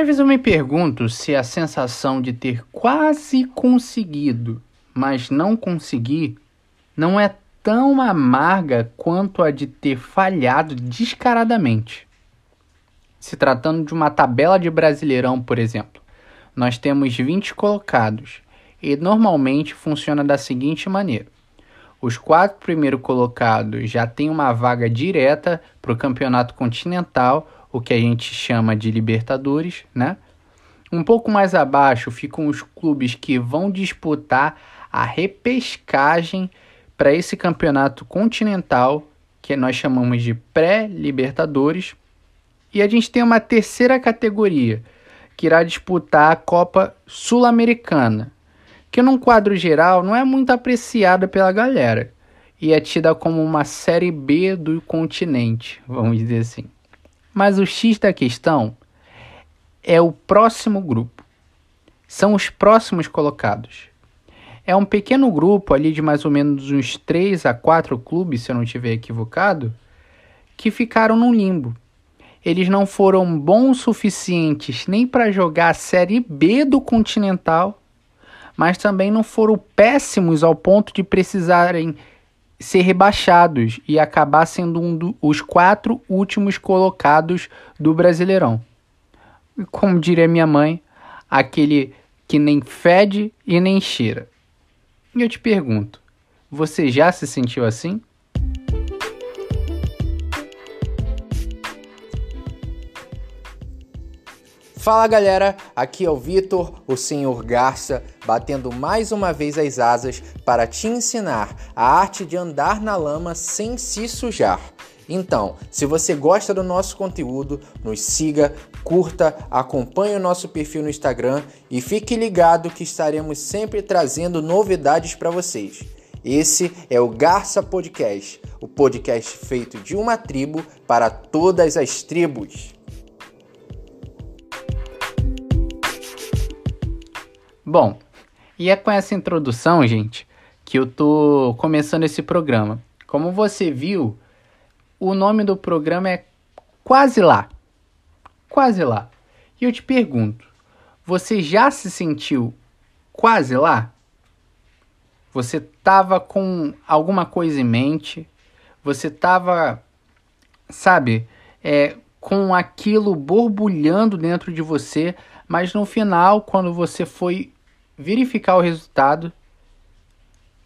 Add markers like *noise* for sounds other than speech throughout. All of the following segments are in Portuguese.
Às vezes eu me pergunto se a sensação de ter quase conseguido, mas não conseguir, não é tão amarga quanto a de ter falhado descaradamente. Se tratando de uma tabela de Brasileirão, por exemplo, nós temos 20 colocados e normalmente funciona da seguinte maneira: os quatro primeiros colocados já têm uma vaga direta para o campeonato continental, o que a gente chama de Libertadores, né? Um pouco mais abaixo ficam os clubes que vão disputar a repescagem para esse campeonato continental, que nós chamamos de pré-Libertadores. E a gente tem uma terceira categoria, que irá disputar a Copa Sul-Americana, que num quadro geral não é muito apreciada pela galera e é tida como uma série B do continente, vamos dizer assim. Mas o X da questão é o próximo grupo. São os próximos colocados. É um pequeno grupo ali de mais ou menos uns 3 a 4 clubes, se eu não estiver equivocado, que ficaram no limbo. Eles não foram bons suficientes nem para jogar a Série B do Continental, mas também não foram péssimos ao ponto de precisarem ser rebaixados e acabar sendo um dos quatro últimos colocados do Brasileirão. Como diria minha mãe, aquele que nem fede e nem cheira. E eu te pergunto, você já se sentiu assim? Fala galera, aqui é o Vitor, o Senhor Garça, batendo mais uma vez as asas para te ensinar a arte de andar na lama sem se sujar. Então, se você gosta do nosso conteúdo, nos siga, curta, acompanhe o nosso perfil no Instagram e fique ligado que estaremos sempre trazendo novidades para vocês. Esse é o Garça Podcast, o podcast feito de uma tribo para todas as tribos. Bom, e é com essa introdução, gente, que eu tô começando esse programa. Como você viu, o nome do programa é Quase Lá. Quase Lá. E eu te pergunto, você já se sentiu quase lá? Você tava com alguma coisa em mente? Você tava, sabe, é, com aquilo borbulhando dentro de você, mas no final, quando você foi verificar o resultado,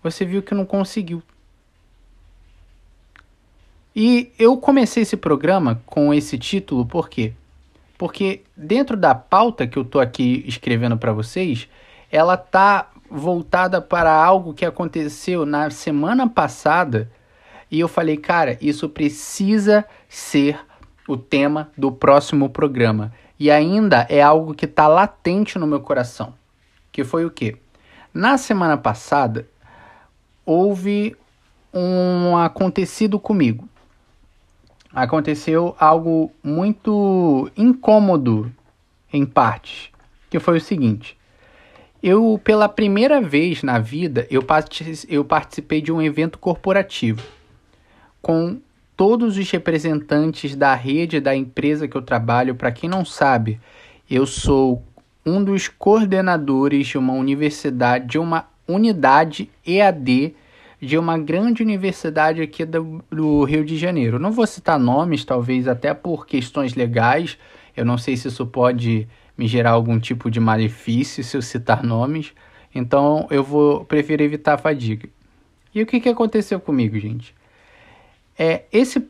você viu que não conseguiu. E eu comecei esse programa com esse título por quê? Porque dentro da pauta que eu tô aqui escrevendo para vocês, ela tá voltada para algo que aconteceu na semana passada e eu falei, cara, isso precisa ser o tema do próximo programa. E ainda é algo que está latente no meu coração. Que foi o quê? Na semana passada, houve um acontecido comigo aconteceu algo muito incômodo em partes, que foi o seguinte. Eu, pela primeira vez na vida, eu, eu participei de um evento corporativo com todos os representantes da rede da empresa que eu trabalho. Para quem não sabe, eu sou um dos coordenadores de uma universidade, de uma unidade EAD de uma grande universidade aqui do, do, Rio de Janeiro. Não vou citar nomes, talvez até por questões legais. Eu não sei se isso pode me gerar algum tipo de malefício se eu citar nomes. Então eu vou preferir evitar a fadiga. E o que, que aconteceu comigo, gente? É esse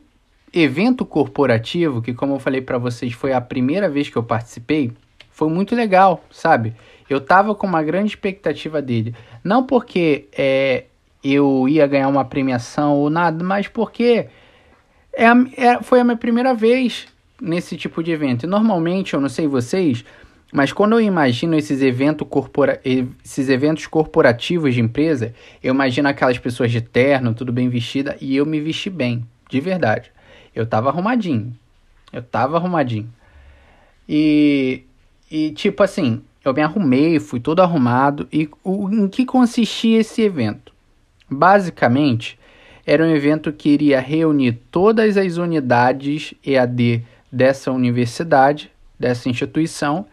evento corporativo, que como eu falei para vocês, foi a primeira vez que eu participei, foi muito legal, sabe? Eu tava com uma grande expectativa dele. Não porque é, eu ia ganhar uma premiação ou nada, mas porque é, é, foi a minha primeira vez nesse tipo de evento. E normalmente, eu não sei vocês, mas quando eu imagino esses, evento corpora esses eventos corporativos de empresa, eu imagino aquelas pessoas de terno, tudo bem vestida, e eu me vesti bem, de verdade. Eu tava arrumadinho. Eu tava arrumadinho. E, e tipo assim, eu me arrumei, fui todo arrumado. E o, em que consistia esse evento? Basicamente, era um evento que iria reunir todas as unidades EAD dessa universidade, dessa instituição,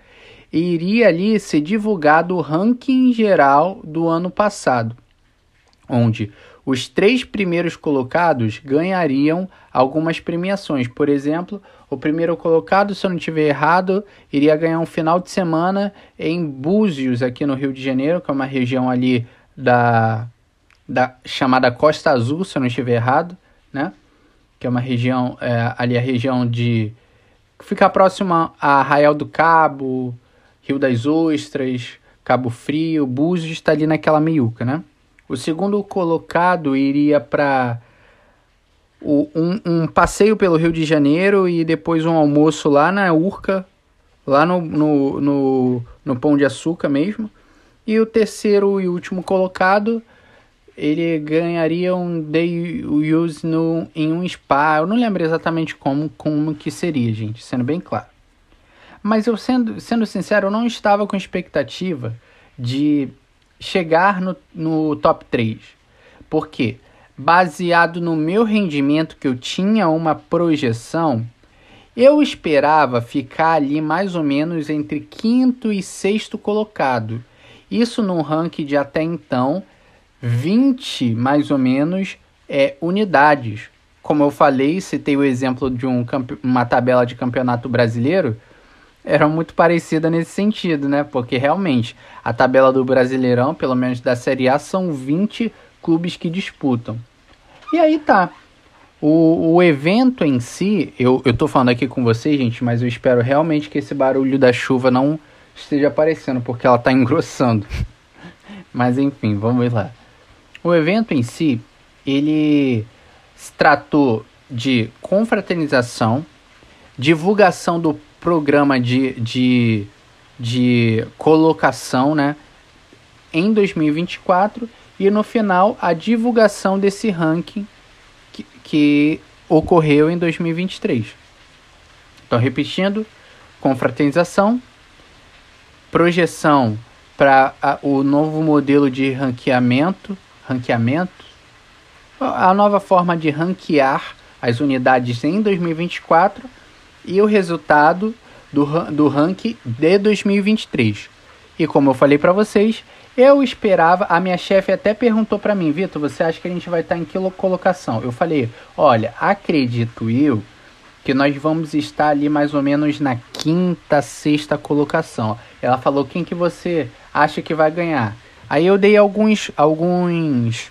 iria ali ser divulgado o ranking geral do ano passado, onde os três primeiros colocados ganhariam algumas premiações. Por exemplo, o primeiro colocado, se eu não estiver errado, iria ganhar um final de semana em Búzios, aqui no Rio de Janeiro, que é uma região ali da, da chamada Costa Azul, se eu não estiver errado, né? Que é uma região, é, ali a região de. fica próxima a Arraial do Cabo, Rio das Ostras, Cabo Frio, Búzios está ali naquela meiuca, né? O segundo colocado iria para um, um, passeio pelo Rio de Janeiro e depois um almoço lá na Urca, lá no, no, no, no Pão de Açúcar mesmo. E o terceiro e último colocado, ele ganharia um day use no, em um spa. Eu não lembro exatamente como, como que seria, gente, sendo bem claro. Mas eu sendo, sendo sincero, eu não estava com expectativa de chegar no, no top 3. Porque, baseado no meu rendimento, que eu tinha uma projeção, eu esperava ficar ali mais ou menos entre quinto e sexto colocado. Isso num ranking de até então 20 mais ou menos é, unidades. Como eu falei, citei o exemplo de um, uma tabela de campeonato brasileiro era muito parecida nesse sentido, né? Porque realmente a tabela do Brasileirão, pelo menos da Série A, são 20 clubes que disputam. E aí tá. O, o evento em si, eu, eu tô falando aqui com vocês, gente, mas eu espero realmente que esse barulho da chuva não esteja aparecendo, porque ela tá *laughs* engrossando. mas enfim, vamos lá. O evento em si, ele se tratou de confraternização, divulgação do programa de, de, de colocação né, em 2024 e no final a divulgação desse ranking que, que ocorreu em 2023. Então, repetindo, confraternização, projeção para o novo modelo de ranqueamento, ranqueamento, a nova forma de ranquear as unidades em 2024 e o resultado do, do ranking de 2023. E como eu falei para vocês, eu esperava, a minha chefe até perguntou para mim, Vitor, você acha que a gente vai estar tá em que colocação? Eu falei, olha, acredito eu que nós vamos estar ali mais ou menos na quinta, sexta colocação. Ela falou, quem que você acha que vai ganhar? Aí eu dei alguns, alguns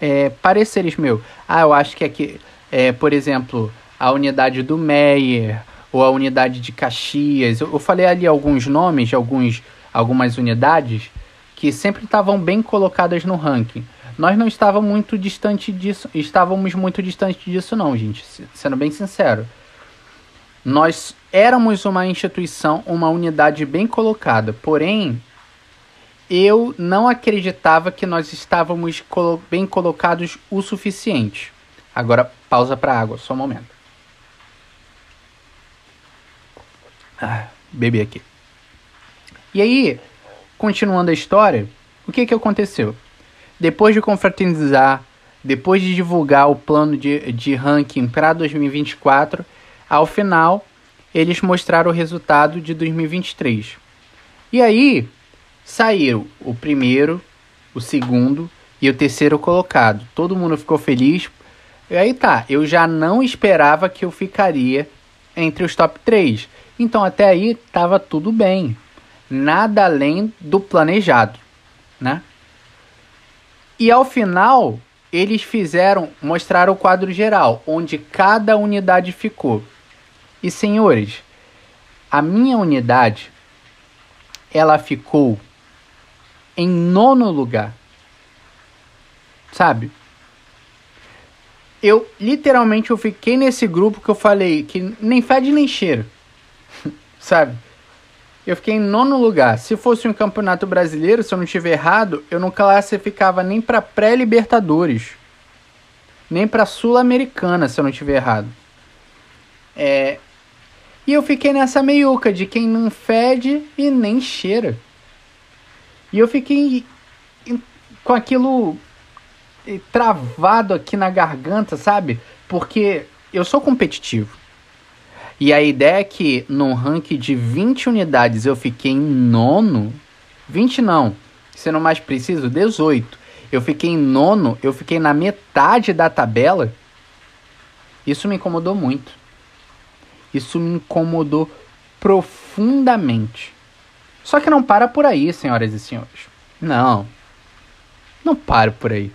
é, pareceres meus. Ah, eu acho que aqui, é, por exemplo, a unidade do Meyer ou a unidade de Caxias. Eu, eu falei ali alguns nomes de alguns, algumas unidades que sempre estavam bem colocadas no ranking. Nós não estávamos muito distante disso, estávamos muito distante disso não, gente, sendo bem sincero. Nós éramos uma instituição, uma unidade bem colocada, porém eu não acreditava que nós estávamos bem colocados o suficiente. Agora pausa para água, só um momento. Bebi aqui. E aí, continuando a história, o que, que aconteceu? Depois de confraternizar, depois de divulgar o plano de, de ranking para 2024, ao final eles mostraram o resultado de 2023. E aí saíram o primeiro, o segundo e o terceiro colocado. Todo mundo ficou feliz. E aí tá, eu já não esperava que eu ficaria entre os top 3. Então até aí estava tudo bem, nada além do planejado, né? E ao final eles fizeram, mostraram o quadro geral, onde cada unidade ficou. E senhores, a minha unidade ela ficou em nono lugar. Sabe? Eu literalmente eu fiquei nesse grupo que eu falei que nem fede nem cheiro *laughs* sabe? Eu fiquei em nono lugar. Se fosse um campeonato brasileiro, se eu não estiver errado, eu não classificava nem para pré-libertadores, nem para sul-americana, se eu não estiver errado. É... E eu fiquei nessa meiuca de quem não fede e nem cheira. E eu fiquei com aquilo travado aqui na garganta, sabe? Porque eu sou competitivo. E a ideia é que num ranking de 20 unidades eu fiquei em nono. 20 não, sendo mais preciso, 18. Eu fiquei em nono, eu fiquei na metade da tabela. Isso me incomodou muito. Isso me incomodou profundamente. Só que não para por aí, senhoras e senhores. Não. Não para por aí.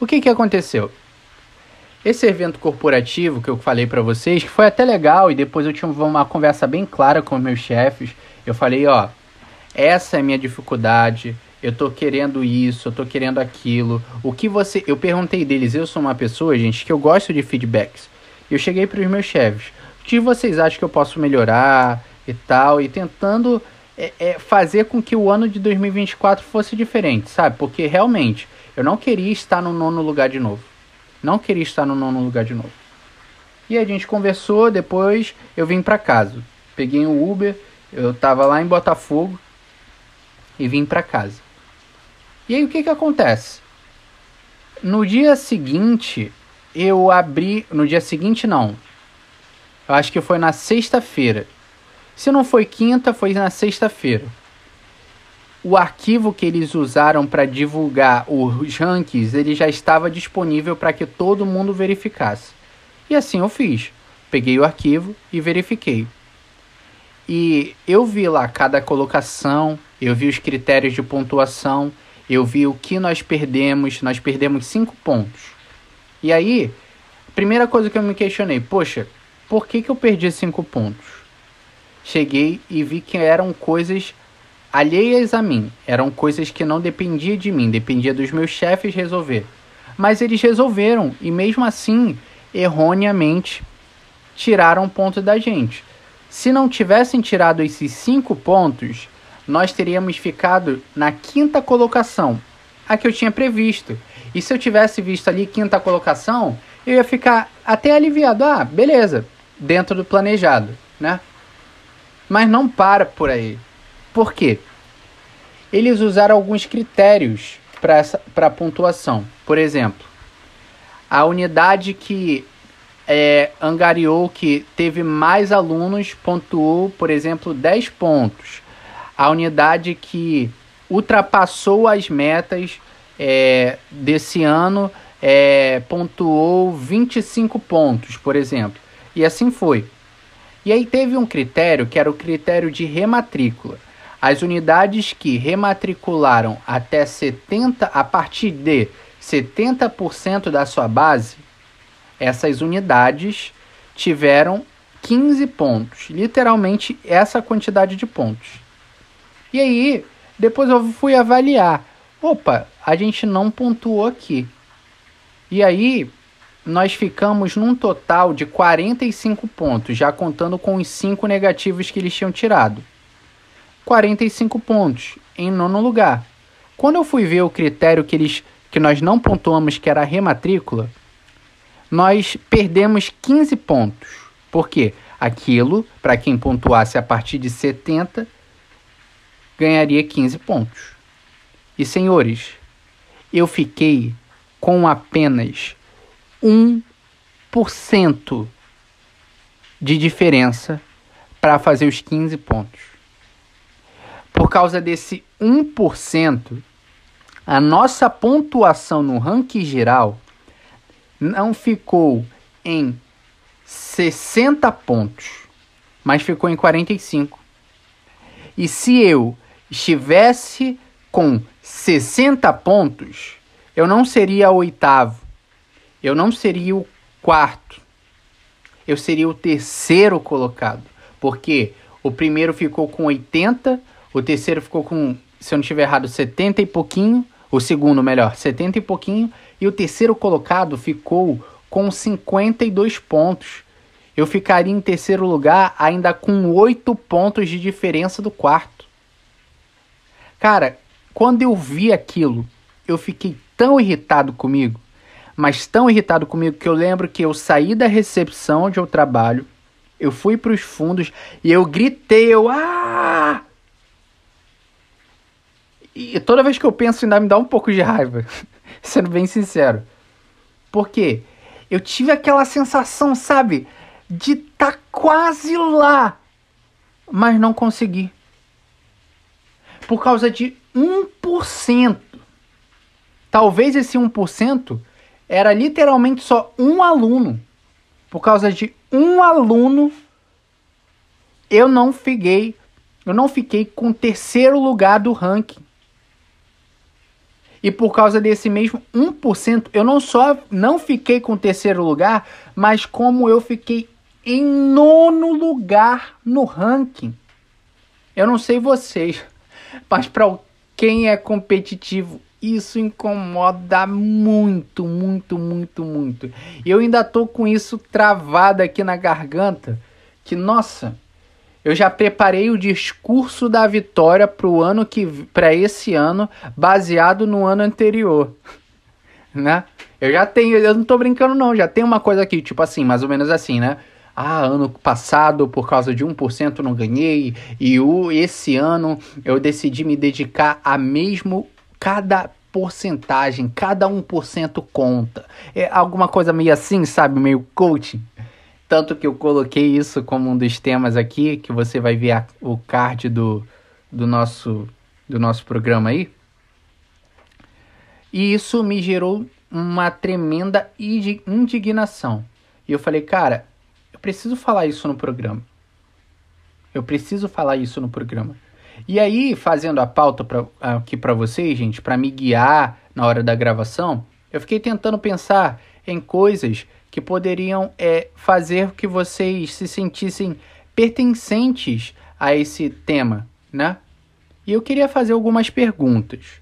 O que que aconteceu? Esse evento corporativo que eu falei para vocês, que foi até legal, e depois eu tive uma conversa bem clara com meus chefes. Eu falei, ó, essa é a minha dificuldade, eu tô querendo isso, eu tô querendo aquilo. O que você. Eu perguntei deles, eu sou uma pessoa, gente, que eu gosto de feedbacks. Eu cheguei para os meus chefes. O que vocês acham que eu posso melhorar e tal? E tentando é, é, fazer com que o ano de 2024 fosse diferente, sabe? Porque realmente eu não queria estar no nono lugar de novo. Não queria estar no nono lugar de novo. E a gente conversou, depois eu vim para casa. Peguei um Uber, eu tava lá em Botafogo e vim para casa. E aí o que que acontece? No dia seguinte, eu abri, no dia seguinte não. Eu acho que foi na sexta-feira. Se não foi quinta, foi na sexta-feira. O arquivo que eles usaram para divulgar os rankings, ele já estava disponível para que todo mundo verificasse. E assim eu fiz. Peguei o arquivo e verifiquei. E eu vi lá cada colocação, eu vi os critérios de pontuação, eu vi o que nós perdemos, nós perdemos 5 pontos. E aí, primeira coisa que eu me questionei, poxa, por que, que eu perdi 5 pontos? Cheguei e vi que eram coisas alheias a mim, eram coisas que não dependia de mim, dependia dos meus chefes resolver. Mas eles resolveram e mesmo assim, erroneamente, tiraram ponto da gente. Se não tivessem tirado esses 5 pontos, nós teríamos ficado na quinta colocação, a que eu tinha previsto. E se eu tivesse visto ali quinta colocação, eu ia ficar até aliviado. Ah, beleza, dentro do planejado, né? Mas não para por aí. Por quê? Eles usaram alguns critérios para a pontuação. Por exemplo, a unidade que é, angariou, que teve mais alunos, pontuou, por exemplo, 10 pontos a unidade que ultrapassou as metas é, desse ano é, pontuou 25 pontos, por exemplo. E assim foi. E aí teve um critério que era o critério de rematrícula. As unidades que rematricularam até 70 a partir de 70% da sua base, essas unidades tiveram 15 pontos, literalmente essa quantidade de pontos. E aí, depois eu fui avaliar. Opa, a gente não pontuou aqui. E aí, nós ficamos num total de 45 pontos, já contando com os 5 negativos que eles tinham tirado. 45 pontos em nono lugar. Quando eu fui ver o critério que eles que nós não pontuamos, que era a rematrícula, nós perdemos 15 pontos. Por quê? Aquilo, para quem pontuasse a partir de 70, ganharia 15 pontos. E senhores, eu fiquei com apenas 1% de diferença para fazer os 15 pontos. Por causa desse 1%, a nossa pontuação no ranking geral não ficou em 60 pontos, mas ficou em 45. E se eu estivesse com 60 pontos, eu não seria o oitavo, eu não seria o quarto, eu seria o terceiro colocado, porque o primeiro ficou com 80, o terceiro ficou com, se eu não estiver errado, 70 e pouquinho, o segundo, melhor, 70 e pouquinho, e o terceiro colocado ficou com 52 pontos. Eu ficaria em terceiro lugar ainda com 8 pontos de diferença do quarto. Cara, quando eu vi aquilo, eu fiquei tão irritado comigo, mas tão irritado comigo que eu lembro que eu saí da recepção onde eu trabalho, eu fui para os fundos e eu gritei, eu ah! E toda vez que eu penso ainda me dá um pouco de raiva, *laughs* sendo bem sincero. Por quê? Eu tive aquela sensação, sabe, de tá quase lá, mas não consegui. Por causa de 1%. Talvez esse 1% era literalmente só um aluno. Por causa de um aluno, eu não fiquei, eu não fiquei com o terceiro lugar do ranking. E por causa desse mesmo 1%, eu não só não fiquei com o terceiro lugar, mas como eu fiquei em nono lugar no ranking. Eu não sei vocês, *laughs* mas para quem é competitivo, isso incomoda muito, muito, muito, muito. Eu ainda tô com isso travado aqui na garganta, que nossa, eu já preparei o discurso da vitória para o ano que para esse ano, baseado no ano anterior, *laughs* né? Eu já tenho, eu não tô brincando não, já tem uma coisa aqui, tipo assim, mais ou menos assim, né? Ah, ano passado, por causa de 1% não ganhei, e o, esse ano eu decidi me dedicar a mesmo cada porcentagem, cada 1% conta. É alguma coisa meio assim, sabe? Meio coaching. Tanto que eu coloquei isso como um dos temas aqui, que você vai ver a, o card do, do, nosso, do nosso programa aí. E isso me gerou uma tremenda indignação. E eu falei, cara, eu preciso falar isso no programa. Eu preciso falar isso no programa. E aí, fazendo a pauta pra, aqui para vocês, gente, para me guiar na hora da gravação, eu fiquei tentando pensar em coisas que poderiam é, fazer que vocês se sentissem pertencentes a esse tema, né? E eu queria fazer algumas perguntas.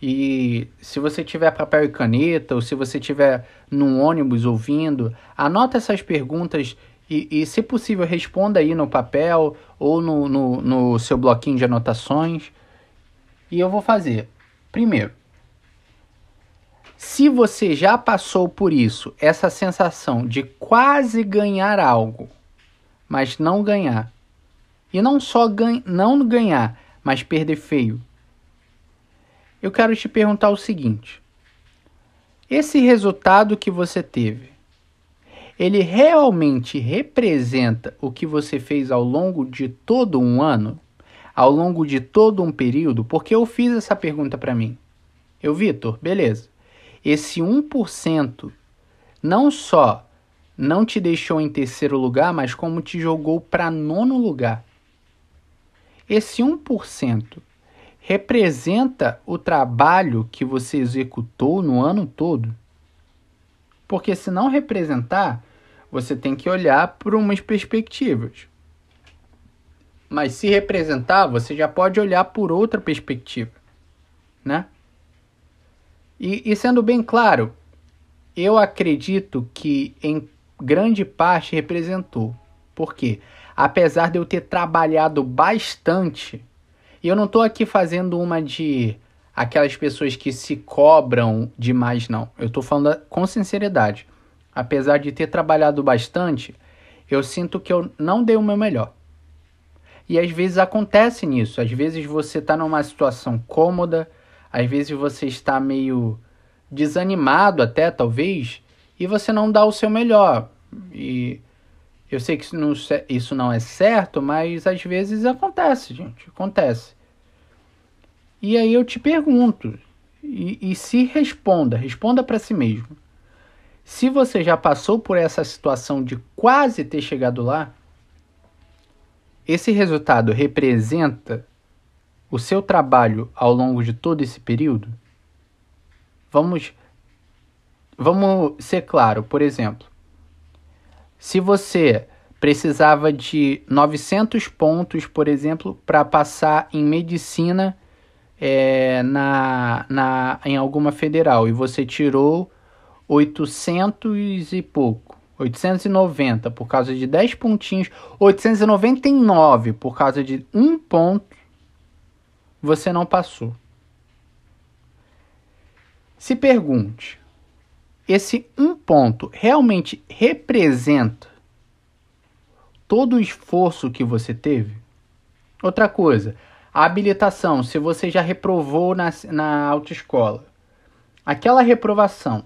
E se você tiver papel e caneta, ou se você tiver num ônibus ouvindo, anota essas perguntas e, e se possível, responda aí no papel ou no, no, no seu bloquinho de anotações. E eu vou fazer. Primeiro, se você já passou por isso, essa sensação de quase ganhar algo, mas não ganhar, e não só ganha, não ganhar, mas perder feio, eu quero te perguntar o seguinte: esse resultado que você teve, ele realmente representa o que você fez ao longo de todo um ano? Ao longo de todo um período? Porque eu fiz essa pergunta para mim. Eu, Vitor, beleza esse 1% não só não te deixou em terceiro lugar, mas como te jogou para nono lugar. Esse 1% representa o trabalho que você executou no ano todo? Porque se não representar, você tem que olhar por umas perspectivas. Mas se representar, você já pode olhar por outra perspectiva, né? E, e sendo bem claro, eu acredito que em grande parte representou. Por quê? Apesar de eu ter trabalhado bastante, e eu não estou aqui fazendo uma de aquelas pessoas que se cobram demais, não. Eu estou falando com sinceridade. Apesar de ter trabalhado bastante, eu sinto que eu não dei o meu melhor. E às vezes acontece nisso. Às vezes você está numa situação cômoda, às vezes você está meio desanimado até, talvez, e você não dá o seu melhor. E eu sei que isso não, isso não é certo, mas às vezes acontece, gente. Acontece. E aí eu te pergunto, e, e se responda, responda para si mesmo. Se você já passou por essa situação de quase ter chegado lá, esse resultado representa o seu trabalho ao longo de todo esse período? Vamos vamos ser claro, por exemplo, se você precisava de 900 pontos, por exemplo, para passar em medicina é, na, na, em alguma federal e você tirou 800 e pouco, 890 por causa de 10 pontinhos, 899 por causa de um ponto, você não passou. Se pergunte: esse um ponto realmente representa todo o esforço que você teve? Outra coisa, a habilitação, se você já reprovou na, na autoescola, aquela reprovação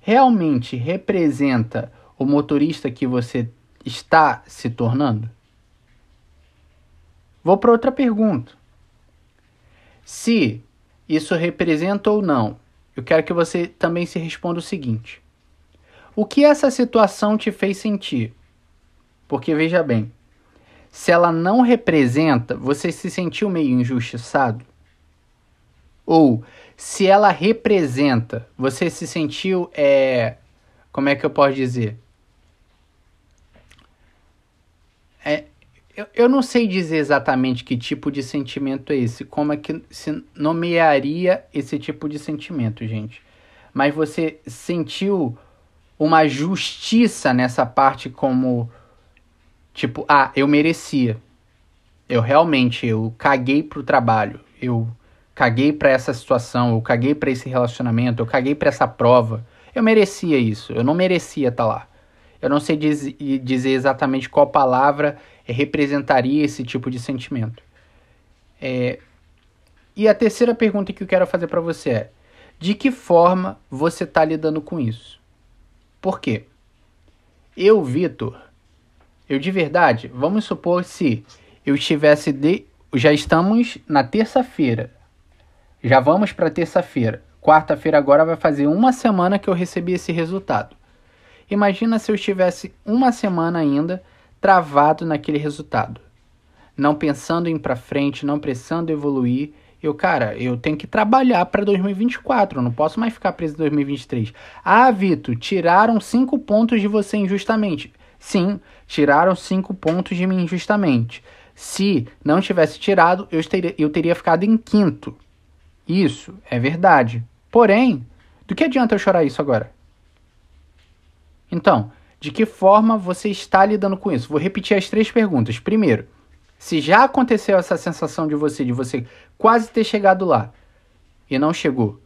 realmente representa o motorista que você está se tornando? Vou para outra pergunta. Se isso representa ou não, eu quero que você também se responda o seguinte: O que essa situação te fez sentir? Porque veja bem, se ela não representa, você se sentiu meio injustiçado? Ou se ela representa, você se sentiu, é, como é que eu posso dizer? É, eu, eu não sei dizer exatamente que tipo de sentimento é esse, como é que se nomearia esse tipo de sentimento, gente. Mas você sentiu uma justiça nessa parte como tipo, ah, eu merecia. Eu realmente eu caguei pro trabalho. Eu caguei para essa situação, eu caguei para esse relacionamento, eu caguei para essa prova. Eu merecia isso, eu não merecia estar tá lá. Eu não sei diz, dizer exatamente qual palavra representaria esse tipo de sentimento. É... E a terceira pergunta que eu quero fazer para você é: de que forma você está lidando com isso? Por quê? Eu, Vitor, eu de verdade, vamos supor se eu estivesse de. Já estamos na terça-feira. Já vamos para terça-feira. Quarta-feira agora vai fazer uma semana que eu recebi esse resultado. Imagina se eu estivesse uma semana ainda travado naquele resultado. Não pensando em ir para frente, não pensando em evoluir. Eu, cara, eu tenho que trabalhar para 2024, eu não posso mais ficar preso em 2023. Ah, Vitor, tiraram cinco pontos de você injustamente. Sim, tiraram cinco pontos de mim injustamente. Se não tivesse tirado, eu teria, eu teria ficado em quinto. Isso é verdade. Porém, do que adianta eu chorar isso agora? Então, de que forma você está lidando com isso? Vou repetir as três perguntas. Primeiro, se já aconteceu essa sensação de você, de você quase ter chegado lá e não chegou.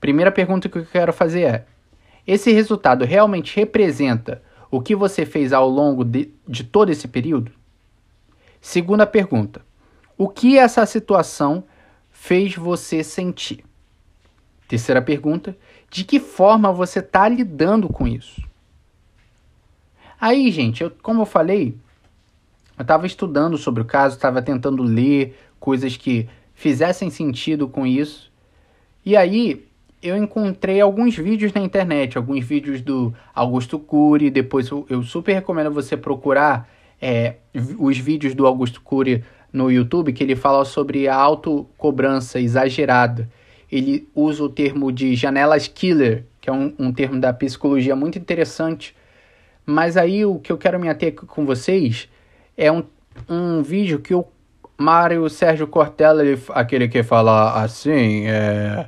Primeira pergunta que eu quero fazer é: esse resultado realmente representa o que você fez ao longo de, de todo esse período? Segunda pergunta: o que essa situação fez você sentir? Terceira pergunta: de que forma você está lidando com isso? Aí, gente, eu, como eu falei, eu estava estudando sobre o caso, estava tentando ler coisas que fizessem sentido com isso. E aí eu encontrei alguns vídeos na internet, alguns vídeos do Augusto Cury. Depois eu, super recomendo você procurar é, os vídeos do Augusto Cury no YouTube que ele fala sobre a autocobrança exagerada. Ele usa o termo de janelas killer, que é um, um termo da psicologia muito interessante. Mas aí o que eu quero me ater com vocês é um, um vídeo que o Mário Sérgio Cortella, ele, aquele que fala assim, é,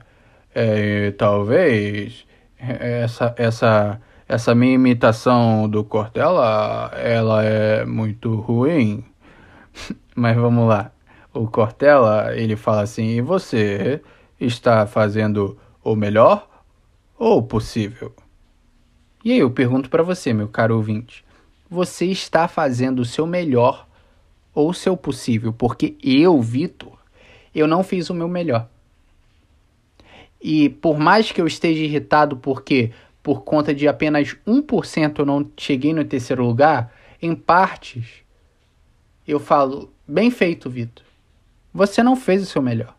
é, talvez essa, essa, essa minha imitação do Cortella, ela é muito ruim. *laughs* Mas vamos lá. O Cortella, ele fala assim: "E você está fazendo o melhor ou possível?" E aí eu pergunto para você, meu caro ouvinte, você está fazendo o seu melhor ou o seu possível? Porque eu, Vitor, eu não fiz o meu melhor. E por mais que eu esteja irritado porque por conta de apenas 1% eu não cheguei no terceiro lugar, em partes eu falo, Bem feito, Vitor. Você não fez o seu melhor.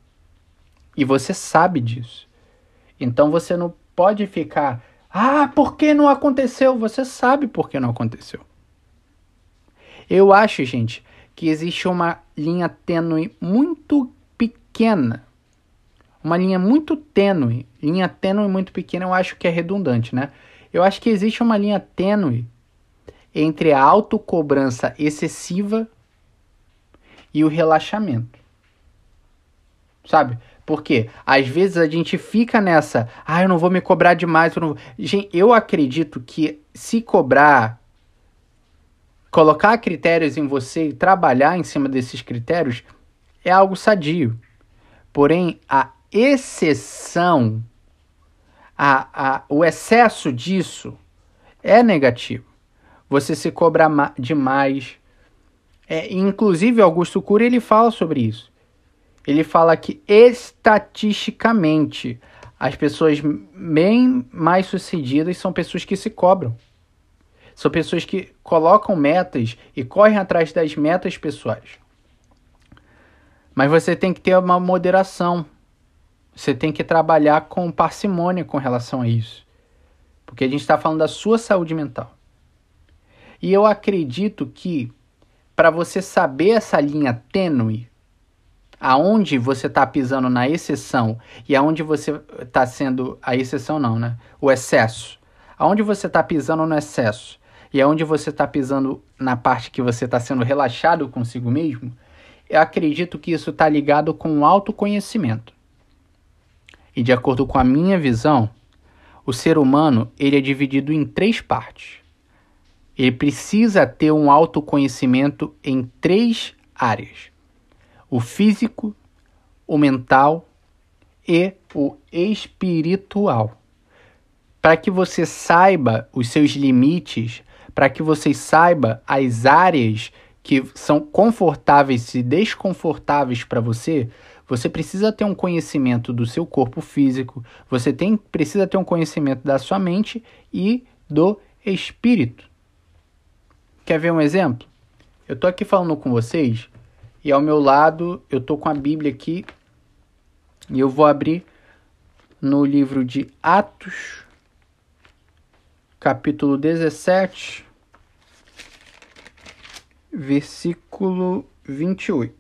E você sabe disso. Então você não pode ficar, ah, por que não aconteceu? Você sabe por que não aconteceu. Eu acho, gente, que existe uma linha tênue muito pequena. Uma linha muito tênue. Linha tênue muito pequena, eu acho que é redundante, né? Eu acho que existe uma linha tênue entre a autocobrança excessiva e o relaxamento. Sabe? Porque às vezes a gente fica nessa, ah, eu não vou me cobrar demais. Eu, não... gente, eu acredito que se cobrar, colocar critérios em você e trabalhar em cima desses critérios é algo sadio. Porém, a exceção, a, a, o excesso disso é negativo. Você se cobra demais, é, inclusive, Augusto Cury ele fala sobre isso. Ele fala que estatisticamente as pessoas bem mais sucedidas são pessoas que se cobram. São pessoas que colocam metas e correm atrás das metas pessoais. Mas você tem que ter uma moderação. Você tem que trabalhar com parcimônia com relação a isso. Porque a gente está falando da sua saúde mental. E eu acredito que para você saber essa linha tênue, aonde você está pisando na exceção e aonde você está sendo a exceção não, né? O excesso. Aonde você está pisando no excesso e aonde você está pisando na parte que você está sendo relaxado consigo mesmo, eu acredito que isso está ligado com o autoconhecimento. E de acordo com a minha visão, o ser humano ele é dividido em três partes. Ele precisa ter um autoconhecimento em três áreas: o físico, o mental e o espiritual. Para que você saiba os seus limites, para que você saiba as áreas que são confortáveis e desconfortáveis para você, você precisa ter um conhecimento do seu corpo físico, você tem, precisa ter um conhecimento da sua mente e do espírito. Quer ver um exemplo? Eu tô aqui falando com vocês e ao meu lado eu tô com a Bíblia aqui e eu vou abrir no livro de Atos, capítulo 17, versículo 28.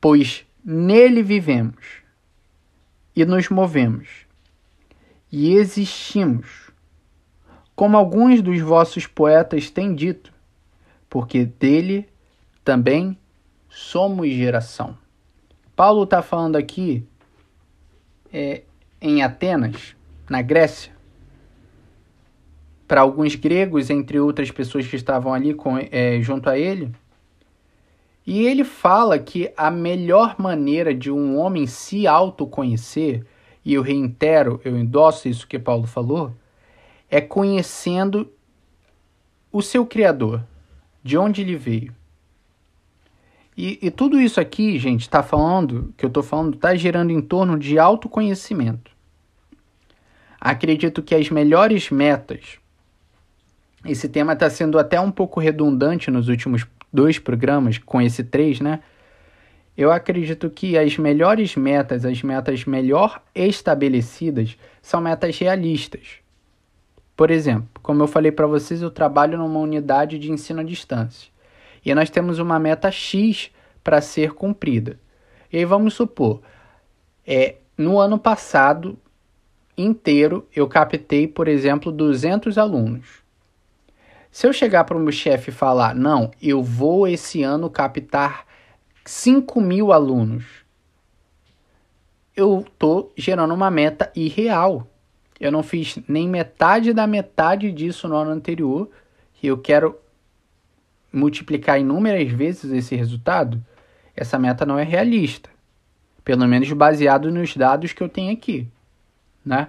Pois nele vivemos e nos movemos e existimos, como alguns dos vossos poetas têm dito, porque dele também somos geração. Paulo está falando aqui é, em Atenas, na Grécia, para alguns gregos, entre outras pessoas que estavam ali com, é, junto a ele. E ele fala que a melhor maneira de um homem se autoconhecer, e eu reitero, eu endosso isso que Paulo falou, é conhecendo o seu Criador, de onde ele veio. E, e tudo isso aqui, gente, está falando, que eu estou falando, está girando em torno de autoconhecimento. Acredito que as melhores metas esse tema está sendo até um pouco redundante nos últimos dois programas, com esse três, né? Eu acredito que as melhores metas, as metas melhor estabelecidas, são metas realistas. Por exemplo, como eu falei para vocês, eu trabalho numa unidade de ensino à distância. E nós temos uma meta X para ser cumprida. E aí vamos supor, é, no ano passado inteiro eu captei, por exemplo, 200 alunos. Se eu chegar para o meu chefe e falar, não, eu vou esse ano captar 5 mil alunos, eu estou gerando uma meta irreal. Eu não fiz nem metade da metade disso no ano anterior e eu quero multiplicar inúmeras vezes esse resultado. Essa meta não é realista, pelo menos baseado nos dados que eu tenho aqui, né?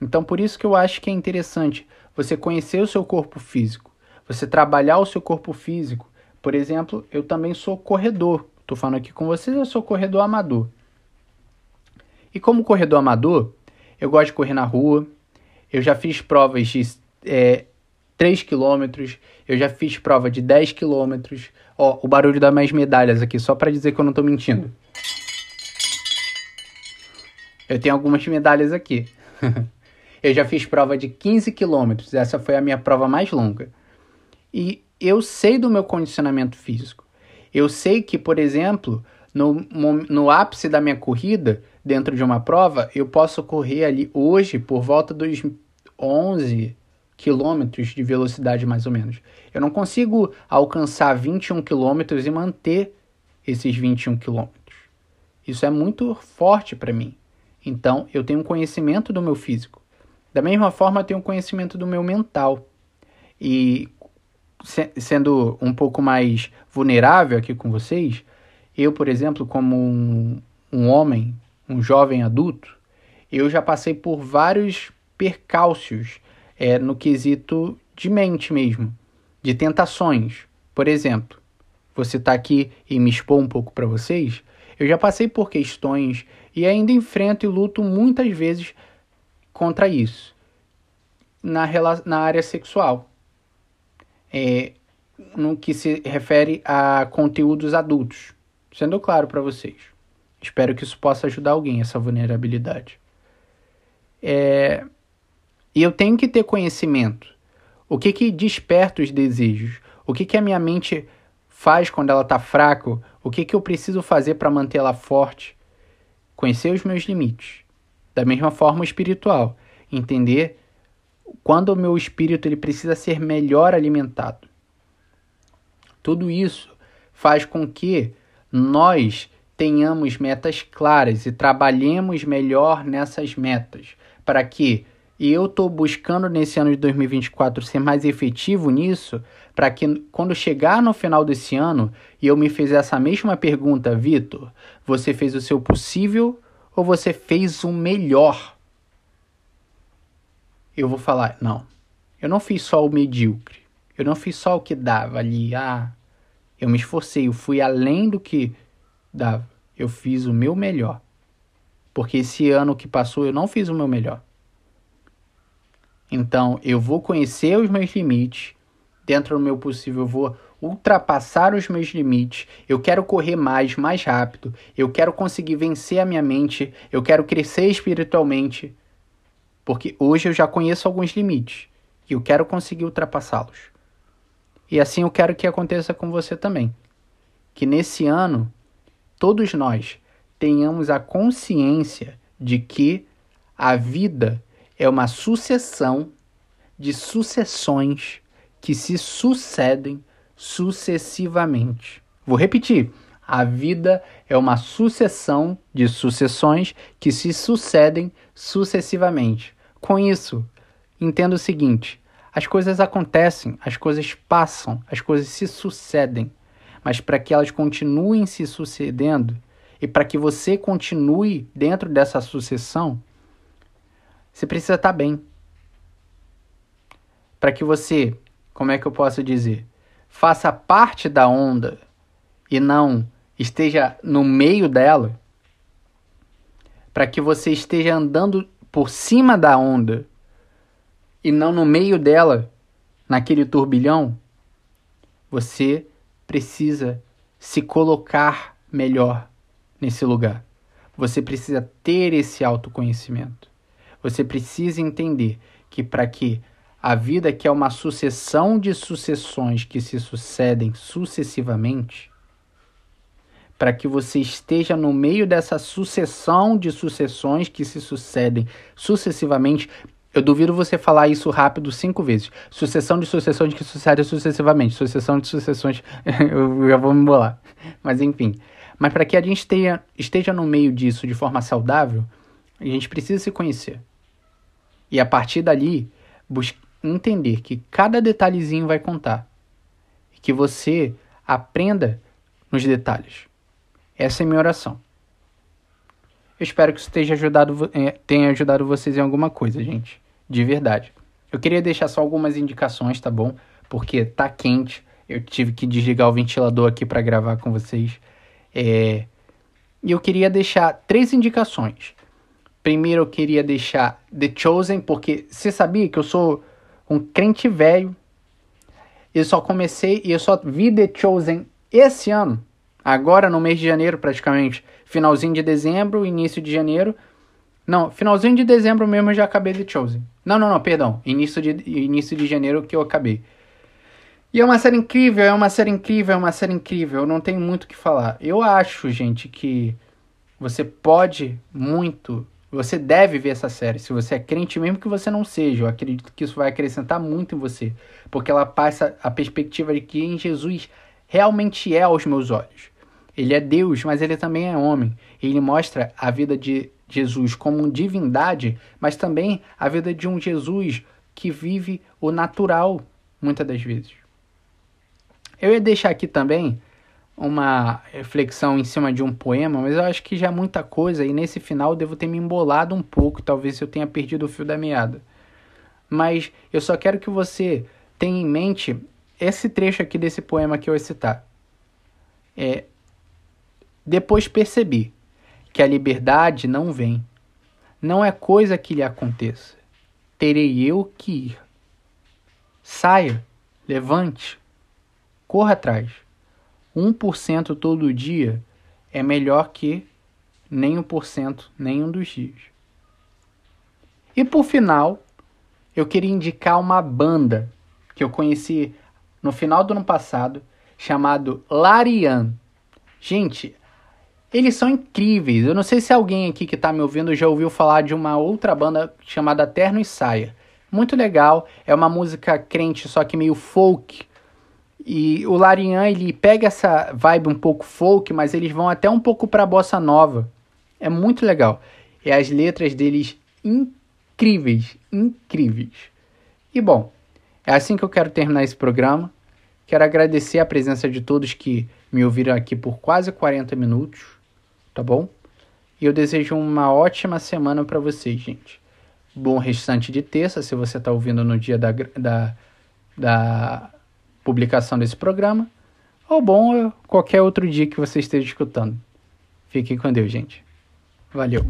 Então, por isso que eu acho que é interessante você conhecer o seu corpo físico, você trabalhar o seu corpo físico. Por exemplo, eu também sou corredor. Estou falando aqui com vocês, eu sou corredor amador. E como corredor amador, eu gosto de correr na rua. Eu já fiz provas de é, 3 quilômetros, eu já fiz prova de 10 quilômetros. Ó, o barulho das minhas medalhas aqui, só para dizer que eu não estou mentindo. Eu tenho algumas medalhas aqui. *laughs* Eu já fiz prova de 15 quilômetros, essa foi a minha prova mais longa. E eu sei do meu condicionamento físico. Eu sei que, por exemplo, no, no ápice da minha corrida, dentro de uma prova, eu posso correr ali hoje por volta dos 11 quilômetros de velocidade, mais ou menos. Eu não consigo alcançar 21 quilômetros e manter esses 21 quilômetros. Isso é muito forte para mim. Então, eu tenho conhecimento do meu físico. Da mesma forma, eu tenho conhecimento do meu mental. E se, sendo um pouco mais vulnerável aqui com vocês, eu, por exemplo, como um, um homem, um jovem adulto, eu já passei por vários percalços é, no quesito de mente mesmo, de tentações. Por exemplo, você está aqui e me expor um pouco para vocês, eu já passei por questões e ainda enfrento e luto muitas vezes contra isso na, na área sexual. é, no que se refere a conteúdos adultos. Sendo claro para vocês. Espero que isso possa ajudar alguém, essa vulnerabilidade. É, e eu tenho que ter conhecimento. O que, que desperta os desejos? O que, que a minha mente faz quando ela está fraca? O que, que eu preciso fazer para mantê-la forte? Conhecer os meus limites. Da mesma forma espiritual. Entender quando o meu espírito ele precisa ser melhor alimentado. Tudo isso faz com que nós tenhamos metas claras e trabalhemos melhor nessas metas, para que e eu estou buscando nesse ano de 2024 ser mais efetivo nisso, para que quando chegar no final desse ano e eu me fizer essa mesma pergunta, Vitor, você fez o seu possível ou você fez o melhor? Eu vou falar, não, eu não fiz só o medíocre, eu não fiz só o que dava ali, ah, eu me esforcei, eu fui além do que dava, eu fiz o meu melhor. Porque esse ano que passou eu não fiz o meu melhor. Então, eu vou conhecer os meus limites. Dentro do meu possível, eu vou ultrapassar os meus limites. Eu quero correr mais, mais rápido. Eu quero conseguir vencer a minha mente. Eu quero crescer espiritualmente. Porque hoje eu já conheço alguns limites. E eu quero conseguir ultrapassá-los. E assim eu quero que aconteça com você também. Que nesse ano, todos nós tenhamos a consciência de que a vida é uma sucessão de sucessões que se sucedem sucessivamente. Vou repetir. A vida é uma sucessão de sucessões que se sucedem sucessivamente. Com isso, entenda o seguinte: as coisas acontecem, as coisas passam, as coisas se sucedem. Mas para que elas continuem se sucedendo e para que você continue dentro dessa sucessão, você precisa estar tá bem. Para que você, como é que eu posso dizer, faça parte da onda e não esteja no meio dela, para que você esteja andando por cima da onda e não no meio dela, naquele turbilhão, você precisa se colocar melhor nesse lugar. Você precisa ter esse autoconhecimento. Você precisa entender que para que a vida que é uma sucessão de sucessões que se sucedem sucessivamente, para que você esteja no meio dessa sucessão de sucessões que se sucedem sucessivamente, eu duvido você falar isso rápido cinco vezes. Sucessão de sucessões que sucedem sucessivamente. Sucessão de sucessões. *laughs* eu já vou me bolar. Mas enfim. Mas para que a gente esteja, esteja no meio disso de forma saudável, a gente precisa se conhecer. E a partir dali, entender que cada detalhezinho vai contar. E que você aprenda nos detalhes. Essa é minha oração. Eu espero que isso tenha ajudado, eh, tenha ajudado vocês em alguma coisa, gente. De verdade. Eu queria deixar só algumas indicações, tá bom? Porque tá quente. Eu tive que desligar o ventilador aqui para gravar com vocês. É... E eu queria deixar três indicações. Primeiro eu queria deixar The Chosen, porque você sabia que eu sou um crente velho. Eu só comecei e eu só vi The Chosen esse ano. Agora no mês de janeiro, praticamente. Finalzinho de dezembro, início de janeiro. Não, finalzinho de dezembro mesmo eu já acabei The Chosen. Não, não, não, perdão. Início de, início de janeiro que eu acabei. E é uma série incrível, é uma série incrível, é uma série incrível. Eu não tenho muito o que falar. Eu acho, gente, que você pode muito você deve ver essa série. Se você é crente, mesmo que você não seja, eu acredito que isso vai acrescentar muito em você. Porque ela passa a perspectiva de que Jesus realmente é aos meus olhos. Ele é Deus, mas ele também é homem. Ele mostra a vida de Jesus como divindade, mas também a vida de um Jesus que vive o natural, muitas das vezes. Eu ia deixar aqui também uma reflexão em cima de um poema, mas eu acho que já é muita coisa e nesse final devo ter me embolado um pouco, talvez eu tenha perdido o fio da meada. Mas eu só quero que você tenha em mente esse trecho aqui desse poema que eu citar. É, depois percebi que a liberdade não vem, não é coisa que lhe aconteça. Terei eu que ir. Saia, levante, corra atrás. 1% todo dia é melhor que nem 1% nenhum dos dias. E por final, eu queria indicar uma banda que eu conheci no final do ano passado, chamado Larian. Gente, eles são incríveis. Eu não sei se alguém aqui que está me ouvindo já ouviu falar de uma outra banda chamada Terno e Saia. Muito legal, é uma música crente, só que meio folk. E o Larian, ele pega essa vibe um pouco folk, mas eles vão até um pouco para bossa nova. É muito legal. E as letras deles incríveis, incríveis. E bom, é assim que eu quero terminar esse programa. Quero agradecer a presença de todos que me ouviram aqui por quase 40 minutos, tá bom? E eu desejo uma ótima semana para vocês, gente. Bom restante de terça, se você está ouvindo no dia da, da, da publicação desse programa, ou bom qualquer outro dia que você esteja escutando. Fiquem com Deus, gente. Valeu.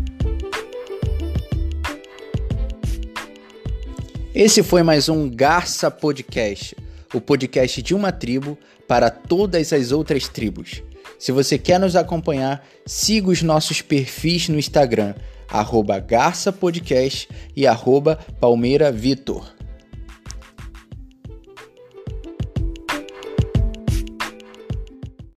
Esse foi mais um Garça Podcast, o podcast de uma tribo para todas as outras tribos. Se você quer nos acompanhar, siga os nossos perfis no Instagram, arroba e arroba.